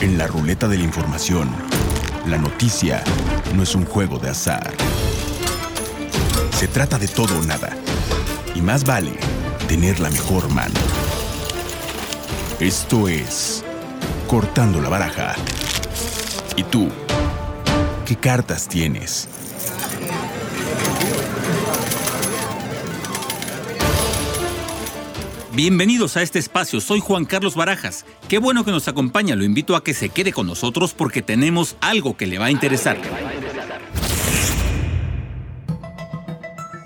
En la ruleta de la información, la noticia no es un juego de azar. Se trata de todo o nada. Y más vale tener la mejor mano. Esto es Cortando la Baraja. ¿Y tú? ¿Qué cartas tienes? Bienvenidos a este espacio, soy Juan Carlos Barajas. Qué bueno que nos acompaña, lo invito a que se quede con nosotros porque tenemos algo que le va a interesar.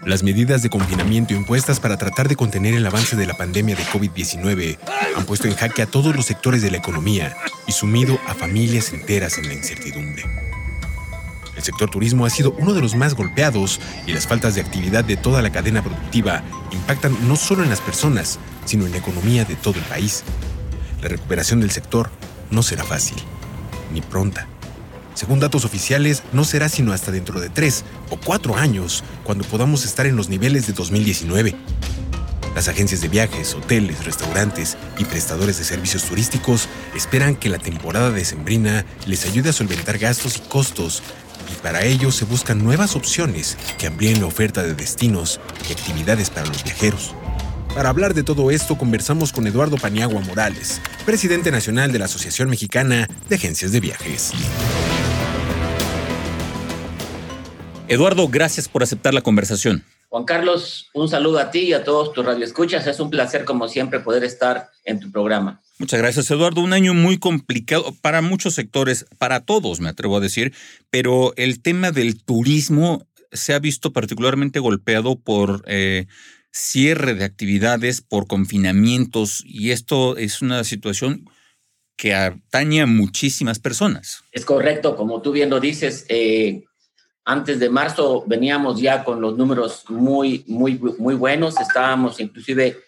Las medidas de confinamiento impuestas para tratar de contener el avance de la pandemia de COVID-19 han puesto en jaque a todos los sectores de la economía y sumido a familias enteras en la incertidumbre. El sector turismo ha sido uno de los más golpeados y las faltas de actividad de toda la cadena productiva impactan no solo en las personas, sino en la economía de todo el país. La recuperación del sector no será fácil, ni pronta. Según datos oficiales, no será sino hasta dentro de tres o cuatro años cuando podamos estar en los niveles de 2019. Las agencias de viajes, hoteles, restaurantes y prestadores de servicios turísticos esperan que la temporada decembrina les ayude a solventar gastos y costos y para ello se buscan nuevas opciones que amplíen la oferta de destinos y actividades para los viajeros. Para hablar de todo esto conversamos con Eduardo Paniagua Morales, presidente nacional de la Asociación Mexicana de Agencias de Viajes. Eduardo, gracias por aceptar la conversación. Juan Carlos, un saludo a ti y a todos tus radioescuchas. Es un placer, como siempre, poder estar en tu programa. Muchas gracias, Eduardo. Un año muy complicado para muchos sectores, para todos, me atrevo a decir, pero el tema del turismo se ha visto particularmente golpeado por eh, cierre de actividades, por confinamientos, y esto es una situación que atañe a muchísimas personas. Es correcto, como tú bien lo dices, eh, antes de marzo veníamos ya con los números muy, muy, muy buenos, estábamos inclusive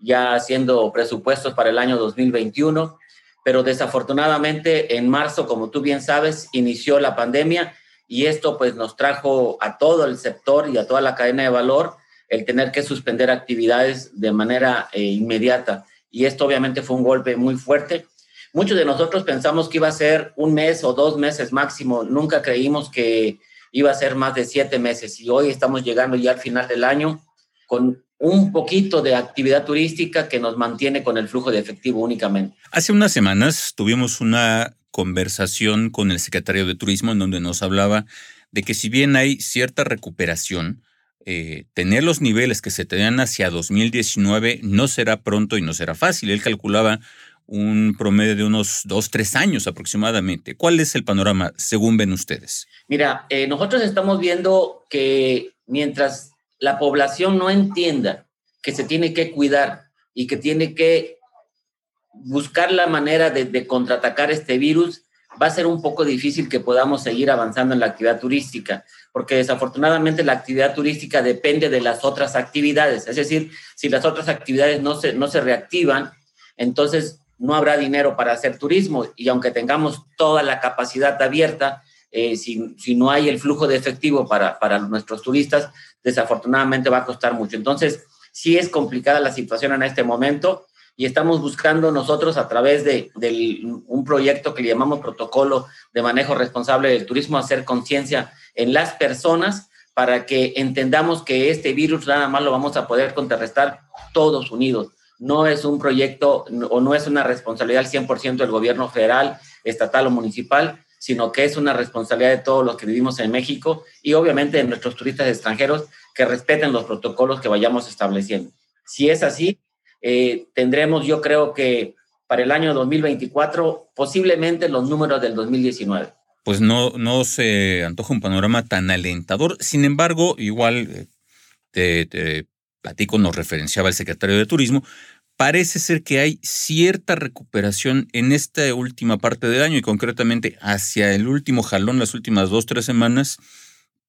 ya haciendo presupuestos para el año 2021, pero desafortunadamente en marzo, como tú bien sabes, inició la pandemia y esto pues nos trajo a todo el sector y a toda la cadena de valor el tener que suspender actividades de manera eh, inmediata. Y esto obviamente fue un golpe muy fuerte. Muchos de nosotros pensamos que iba a ser un mes o dos meses máximo. Nunca creímos que iba a ser más de siete meses. Y hoy estamos llegando ya al final del año con un poquito de actividad turística que nos mantiene con el flujo de efectivo únicamente. Hace unas semanas tuvimos una conversación con el secretario de Turismo en donde nos hablaba de que si bien hay cierta recuperación, eh, tener los niveles que se tenían hacia 2019 no será pronto y no será fácil. Él calculaba un promedio de unos dos, tres años aproximadamente. ¿Cuál es el panorama según ven ustedes? Mira, eh, nosotros estamos viendo que mientras la población no entienda que se tiene que cuidar y que tiene que buscar la manera de, contraatacar este virus, va a ser un poco difícil que podamos seguir avanzando en la actividad turística, porque desafortunadamente la actividad turística depende de las otras actividades. Es decir, si las otras actividades no se, no se reactivan, entonces no habrá dinero para hacer turismo y aunque tengamos toda la capacidad abierta, eh, si, si, no hay el flujo de efectivo para, para nuestros turistas, desafortunadamente va a costar mucho. Entonces, sí es complicada la situación en este momento y estamos buscando nosotros a través de, un proyecto que le llamamos protocolo de manejo responsable del turismo, hacer conciencia en las personas para que entendamos que este virus nada más lo vamos a poder contrarrestar todos unidos. No es un proyecto o no es una responsabilidad al 100% del gobierno federal, estatal o municipal, sino que es una responsabilidad de todos los que vivimos en México y obviamente de nuestros turistas extranjeros que respeten los protocolos que vayamos estableciendo. Si es así, eh, tendremos, yo creo que para el año 2024, posiblemente los números del 2019. Pues no, no se antoja un panorama tan alentador. Sin embargo, igual eh, te, te platico, nos referenciaba el secretario de Turismo, parece ser que hay cierta recuperación en esta última parte del año y concretamente hacia el último jalón, las últimas dos, tres semanas,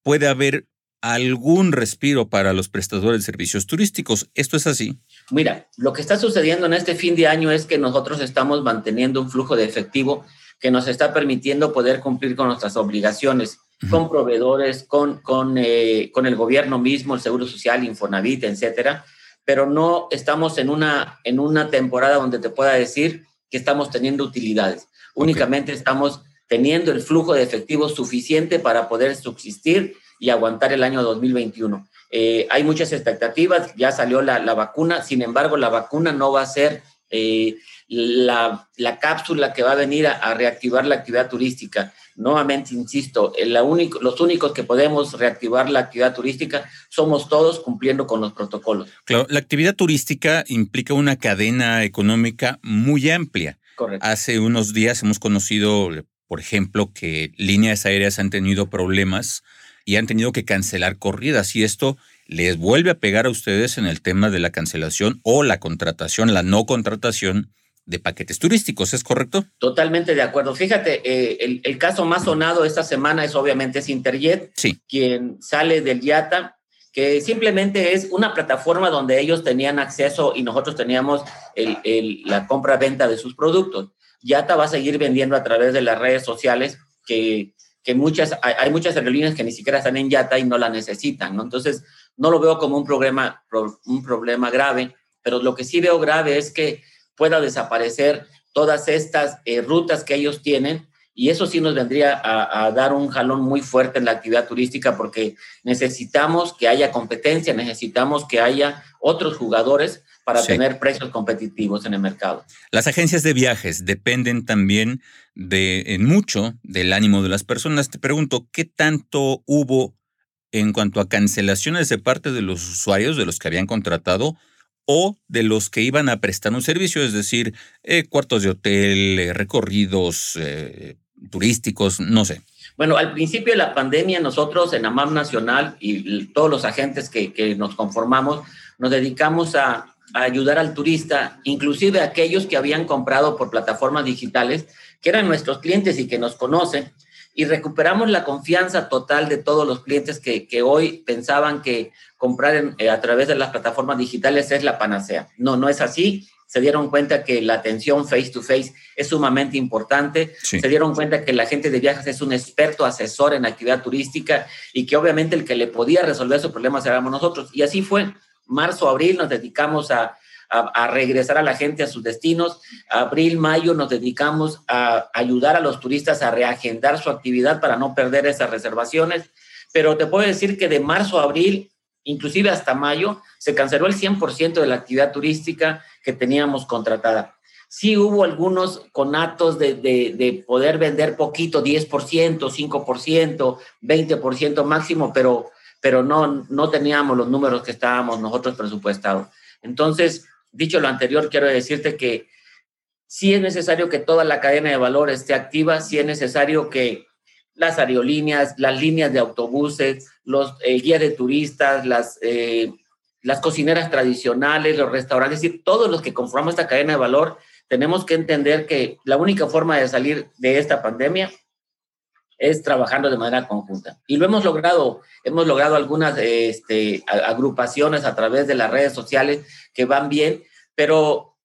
puede haber algún respiro para los prestadores de servicios turísticos. ¿Esto es así? Mira, lo que está sucediendo en este fin de año es que nosotros estamos manteniendo un flujo de efectivo que nos está permitiendo poder cumplir con nuestras obligaciones, con proveedores, con, con, eh, con el gobierno mismo, el Seguro Social, Infonavit, etcétera pero no estamos en una, en una temporada donde te pueda decir que estamos teniendo utilidades. Únicamente estamos teniendo el flujo de efectivo suficiente para poder subsistir y aguantar el año 2021. Eh, hay muchas expectativas, ya salió la, vacuna, sin embargo, la vacuna no va a ser eh, la, cápsula que va a venir a, reactivar la actividad turística. Nuevamente, insisto, la único, los únicos que podemos reactivar la actividad turística somos todos cumpliendo con los protocolos. Claro, la actividad turística implica una cadena económica muy amplia. Correcto. Hace unos días hemos conocido, por ejemplo, que líneas aéreas han tenido problemas y han tenido que cancelar corridas y esto les vuelve a pegar a ustedes en el tema de la cancelación o la contratación, la no contratación de paquetes turísticos, ¿es correcto? Totalmente de acuerdo. Fíjate, eh, el, caso más sonado esta semana es obviamente es Interjet, sí. quien sale del YATA, que simplemente es una plataforma donde ellos tenían acceso y nosotros teníamos la compra-venta de sus productos. YATA va a seguir vendiendo a través de las redes sociales que que muchas, hay, muchas aerolíneas que ni siquiera están en YATA y no la necesitan, ¿no? Entonces, no lo veo como un problema, un problema grave, pero lo que sí veo grave es que pueda desaparecer todas estas eh, rutas que ellos tienen y eso sí nos vendría a, dar un jalón muy fuerte en la actividad turística porque necesitamos que haya competencia, necesitamos que haya otros jugadores para tener precios competitivos en el mercado. Las agencias de viajes dependen también de en mucho del ánimo de las personas. Te pregunto, ¿qué tanto hubo en cuanto a cancelaciones de parte de los usuarios, de los que habían contratado, o de los que iban a prestar un servicio, es decir, eh, cuartos de hotel, eh, recorridos eh, turísticos, no sé? Bueno, al principio de la pandemia nosotros en AMAM Nacional y todos los agentes que, que nos conformamos nos dedicamos a a ayudar al turista, inclusive aquellos que habían comprado por plataformas digitales, que eran nuestros clientes y que nos conocen, y recuperamos la confianza total de todos los clientes que, hoy pensaban que comprar eh, a través de las plataformas digitales es la panacea. No, no es así. Se dieron cuenta que la atención face to face es sumamente importante. Se dieron cuenta que la gente de viajes es un experto asesor en actividad turística y que obviamente el que le podía resolver su problema éramos nosotros. Y así fue marzo, abril nos dedicamos a, regresar a la gente a sus destinos. Abril, mayo nos dedicamos a ayudar a los turistas a reagendar su actividad para no perder esas reservaciones. Pero te puedo decir que de marzo a abril, inclusive hasta mayo, se canceló el 100% de la actividad turística que teníamos contratada. Sí hubo algunos conatos de, de poder vender poquito, 10%, 5%, 20% máximo, pero pero no, no teníamos los números que estábamos nosotros presupuestados. Entonces, dicho lo anterior, quiero decirte que sí es necesario que toda la cadena de valor esté activa, sí es necesario que las aerolíneas, las líneas de autobuses, los eh, guías de turistas, las, eh, las cocineras tradicionales, los restaurantes, es todos los que conformamos esta cadena de valor, tenemos que entender que la única forma de salir de esta pandemia es trabajando de manera conjunta. Y lo hemos logrado, hemos logrado algunas este, agrupaciones a través de las redes sociales que van bien, pero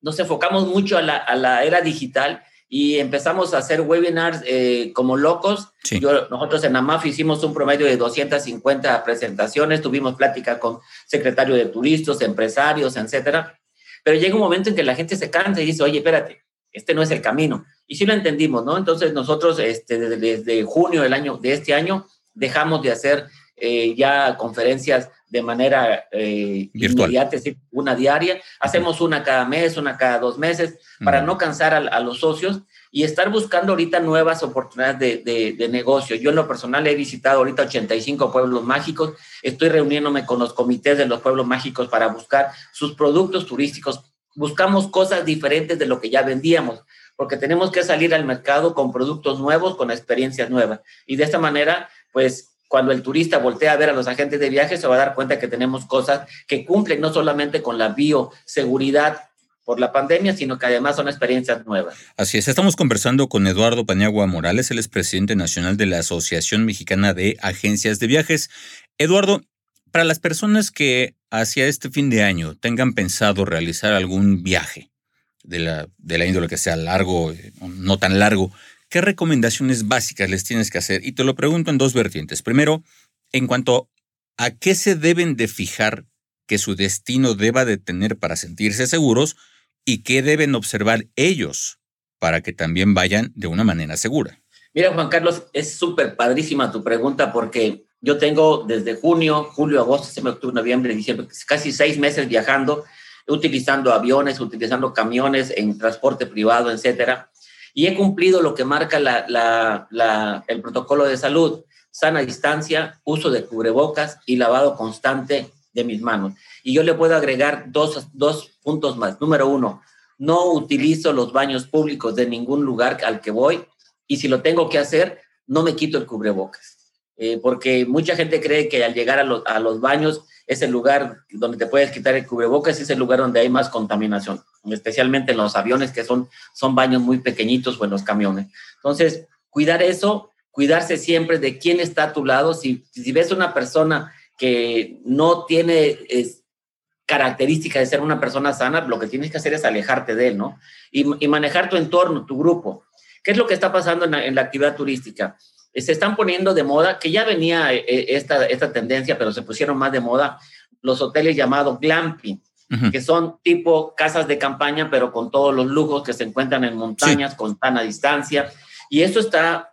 nos enfocamos mucho a la, era digital y empezamos a hacer webinars eh, como locos. Yo, nosotros en AMAF hicimos un promedio de 250 presentaciones, tuvimos plática con secretario de turistas, empresarios, etcétera. Pero llega un momento en que la gente se cansa y dice, oye, espérate, este no es el camino. Y sí lo entendimos, ¿no? Entonces nosotros este, desde, junio del año, de este año dejamos de hacer eh, ya conferencias de manera eh, virtual, inmediata, es decir, una diaria. Hacemos una cada mes, una cada dos meses, para no cansar a, los socios y estar buscando ahorita nuevas oportunidades de, de, negocio. Yo en lo personal he visitado ahorita 85 pueblos mágicos, estoy reuniéndome con los comités de los pueblos mágicos para buscar sus productos turísticos buscamos cosas diferentes de lo que ya vendíamos, porque tenemos que salir al mercado con productos nuevos, con experiencias nuevas. Y de esta manera, pues cuando el turista voltea a ver a los agentes de viaje, se va a dar cuenta que tenemos cosas que cumplen no solamente con la bioseguridad por la pandemia, sino que además son experiencias nuevas. Así es, estamos conversando con Eduardo Paniagua Morales, él es presidente nacional de la Asociación Mexicana de Agencias de Viajes. Eduardo, para las personas que hacia este fin de año tengan pensado realizar algún viaje de la, de la índole que sea largo, eh, no tan largo, ¿qué recomendaciones básicas les tienes que hacer? Y te lo pregunto en dos vertientes. Primero, en cuanto a qué se deben de fijar que su destino deba de tener para sentirse seguros y qué deben observar ellos para que también vayan de una manera segura. Mira, Juan Carlos, es súper padrísima tu pregunta porque yo tengo desde junio, julio, agosto, septiembre, octubre, noviembre, diciembre, casi seis meses viajando, utilizando aviones, utilizando camiones en transporte privado, etcétera. Y he cumplido lo que marca el protocolo de salud, sana distancia, uso de cubrebocas y lavado constante de mis manos. Y yo le puedo agregar dos, dos puntos más. Número uno, no utilizo los baños públicos de ningún lugar al que voy y si lo tengo que hacer, no me quito el cubrebocas. Eh, porque mucha gente cree que al llegar a los, a los baños es el lugar donde te puedes quitar el cubrebocas, es el lugar donde hay más contaminación, especialmente en los aviones que son, son baños muy pequeñitos o en los camiones. Entonces, cuidar eso, cuidarse siempre de quién está a tu lado. Si, si ves una persona que no tiene es, característica de ser una persona sana, lo que tienes que hacer es alejarte de él, ¿no? Y, y manejar tu entorno, tu grupo. ¿Qué es lo que está pasando en la, en la actividad turística? Se están poniendo de moda, que ya venía eh, eh, esta, esta tendencia, pero se pusieron más de moda, los hoteles llamados glamping, que son tipo casas de campaña, pero con todos los lujos que se encuentran en montañas, con tan a distancia. Y esto está,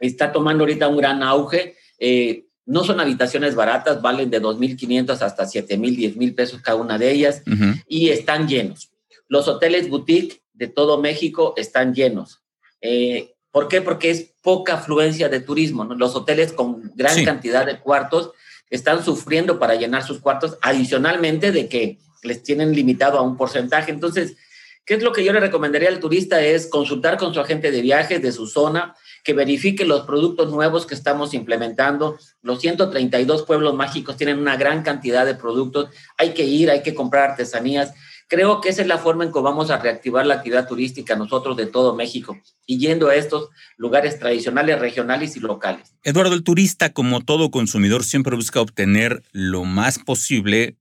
está tomando ahorita un gran auge. Eh, no son habitaciones baratas, valen de 2.500 hasta 7.000, 10.000 pesos cada una de ellas, y están llenos. Los hoteles boutique de todo México están llenos. Eh, ¿Por qué? Porque es poca afluencia de turismo. Los hoteles con gran cantidad de cuartos están sufriendo para llenar sus cuartos, adicionalmente de que les tienen limitado a un porcentaje. Entonces, ¿qué es lo que yo le recomendaría al turista? Es consultar con su agente de viajes de su zona, que verifique los productos nuevos que estamos implementando. Los 132 pueblos mágicos tienen una gran cantidad de productos. Hay que ir, hay que comprar artesanías. Creo que esa es la forma en que vamos a reactivar la actividad turística nosotros de todo México y yendo a estos lugares tradicionales, regionales y locales. Eduardo, el turista, como todo consumidor, siempre busca obtener lo más posible,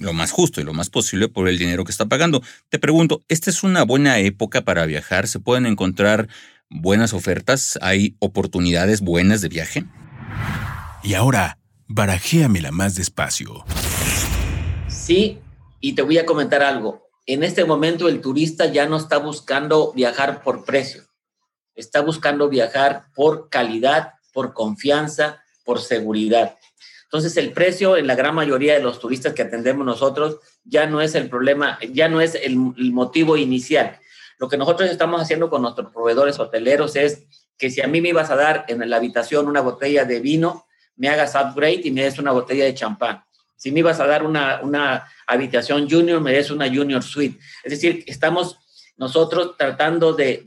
lo más justo y lo más posible por el dinero que está pagando. Te pregunto, ¿esta es una buena época para viajar? ¿Se pueden encontrar buenas ofertas? ¿Hay oportunidades buenas de viaje? Y ahora, barajéamela más despacio. Sí, y te voy a comentar algo. En este momento el turista ya no está buscando viajar por precio, está buscando viajar por calidad, por confianza, por seguridad. Entonces el precio en la gran mayoría de los turistas que atendemos nosotros ya no es el problema, ya no es el, motivo inicial. Lo que nosotros estamos haciendo con nuestros proveedores hoteleros es que si a mí me ibas a dar en la habitación una botella de vino, me hagas upgrade y me des una botella de champán. Si me ibas a dar una, una habitación junior, me des una junior suite. Es decir, estamos nosotros tratando de,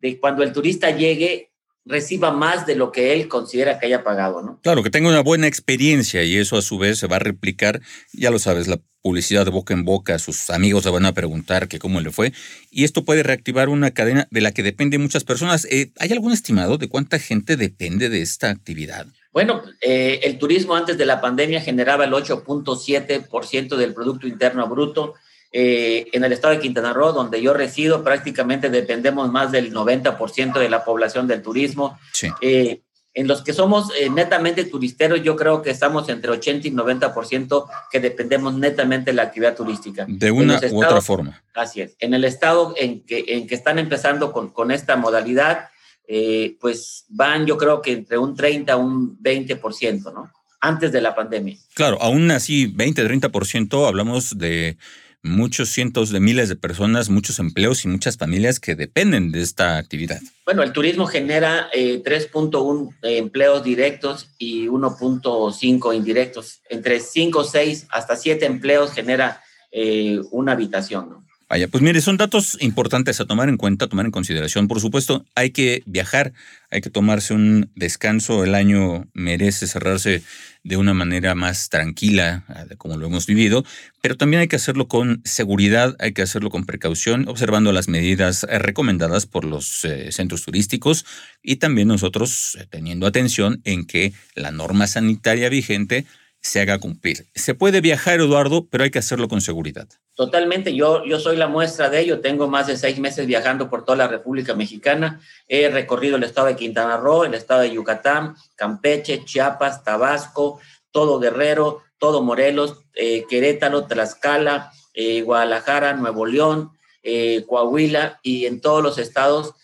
de, cuando el turista llegue, reciba más de lo que él considera que haya pagado, ¿no? Claro, que tenga una buena experiencia y eso a su vez se va a replicar, ya lo sabes, la publicidad de boca en boca, sus amigos le van a preguntar que cómo le fue y esto puede reactivar una cadena de la que dependen muchas personas. Eh, ¿Hay algún estimado de cuánta gente depende de esta actividad? Bueno, eh, el turismo antes de la pandemia generaba el 8.7% del Producto Interno Bruto. Eh, en el estado de Quintana Roo, donde yo resido, prácticamente dependemos más del 90% de la población del turismo. Eh, en los que somos netamente turisteros, yo creo que estamos entre 80 y 90% que dependemos netamente de la actividad turística. De una u otra forma. Así es. En el estado en que, en que están empezando con, con esta modalidad, eh, pues van yo creo que entre un 30 a un 20%, ¿no? Antes de la pandemia. Claro, aún así, 20, 30%, hablamos de muchos cientos de miles de personas, muchos empleos y muchas familias que dependen de esta actividad. Bueno, el turismo genera 3.1 eh, empleos directos y 1.5 indirectos. Entre 5, 6 hasta 7 empleos genera eh, una habitación. ¿no? Vaya, pues mire, son datos importantes a tomar en cuenta, a tomar en consideración. Por supuesto, hay que viajar, hay que tomarse un descanso. El año merece cerrarse de una manera más tranquila, como lo hemos vivido, pero también hay que hacerlo con seguridad, hay que hacerlo con precaución, observando las medidas eh, recomendadas por los eh, centros turísticos y también nosotros eh, teniendo atención en que la norma sanitaria vigente se haga cumplir. Se puede viajar, Eduardo, pero hay que hacerlo con seguridad. Totalmente, yo, yo soy la muestra de ello. Tengo más de seis meses viajando por toda la República Mexicana. He recorrido el estado de Quintana Roo, el estado de Yucatán, Campeche, Chiapas, Tabasco, todo Guerrero, todo Morelos, eh, Querétaro, Tlaxcala, eh, Guadalajara, Nuevo León, eh, Coahuila y en todos los estados,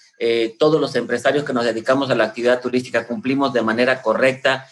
todos los empresarios que nos dedicamos a la actividad turística cumplimos de manera correcta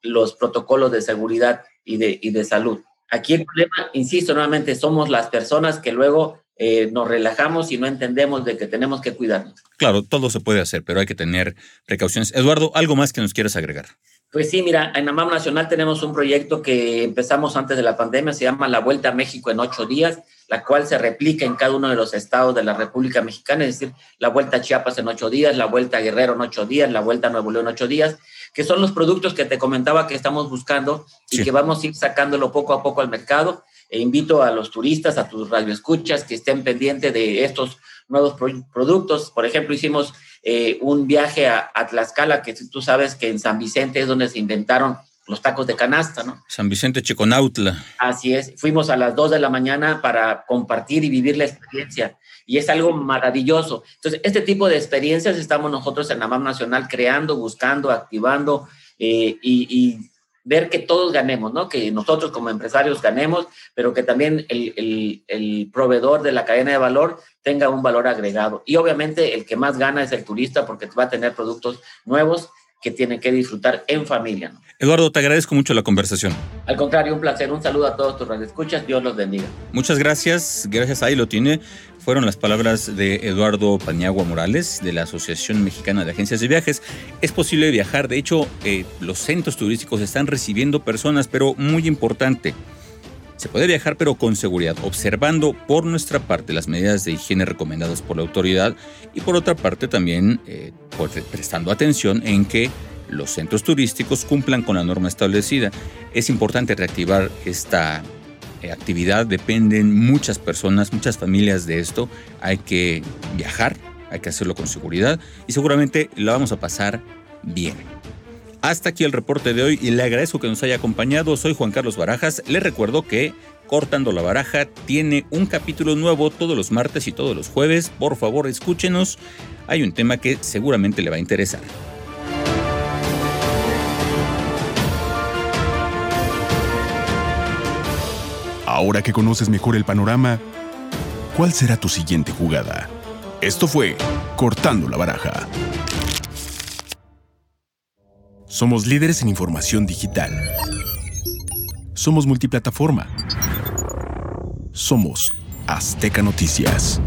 los protocolos de seguridad y de, y de salud. Aquí el problema, insisto nuevamente, somos las personas que luego eh, nos relajamos y no entendemos de que tenemos que cuidarnos. Claro, todo se puede hacer, pero hay que tener precauciones. Eduardo, ¿algo más que nos quieras agregar? Pues sí, mira, en AMAM Nacional tenemos un proyecto que empezamos antes de la pandemia, se llama La Vuelta a México en ocho días, la cual se replica en cada uno de los estados de la República Mexicana, es decir, la Vuelta a Chiapas en ocho días, la Vuelta a Guerrero en ocho días, la Vuelta a Nuevo León en ocho días, que son los productos que te comentaba que estamos buscando y Sí. que vamos a ir sacándolo poco a poco al mercado. E invito a los turistas, a tus radioescuchas, que estén pendientes de estos nuevos pro- productos. Por ejemplo, hicimos eh, un viaje a, a Tlaxcala, que tú sabes que en San Vicente es donde se inventaron los tacos de canasta, ¿no? San Vicente Chiconautla. Así es, fuimos a las 2 de la mañana para compartir y vivir la experiencia y es algo maravilloso. Entonces, este tipo de experiencias estamos nosotros en AMAM Nacional creando, buscando, activando eh, y, y ver que todos ganemos, ¿no? Que nosotros como empresarios ganemos, pero que también el, el- el proveedor de la cadena de valor tenga un valor agregado. Y obviamente el que más gana es el turista porque va a tener productos nuevos que tienen que disfrutar en familia, ¿no? Eduardo, te agradezco mucho la conversación. Al contrario, un placer. Un saludo a todos tus radioescuchas. Dios los bendiga. Muchas gracias. Gracias, ahí lo tiene. Fueron las palabras de Eduardo Paniagua Morales de la Asociación Mexicana de Agencias de Viajes. Es posible viajar. De hecho, eh, los centros turísticos están recibiendo personas, pero muy importante. Se puede viajar, pero con seguridad, observando por nuestra parte las medidas de higiene recomendadas por la autoridad y por otra parte también eh, pues, prestando atención en que los centros turísticos cumplan con la norma establecida. Es importante reactivar esta eh, actividad, dependen muchas personas, muchas familias de esto. Hay que viajar, hay que hacerlo con seguridad y seguramente la vamos a pasar bien. Hasta aquí el reporte de hoy y le agradezco que nos haya acompañado. Soy Juan Carlos Barajas. Le recuerdo que Cortando la Baraja tiene un capítulo nuevo todos los martes y todos los jueves. Por favor, escúchenos. Hay un tema que seguramente le va a interesar. Ahora que conoces mejor el panorama, ¿cuál será tu siguiente jugada? Esto fue Cortando la Baraja. Somos líderes en información digital. Somos multiplataforma. Somos Azteca Noticias.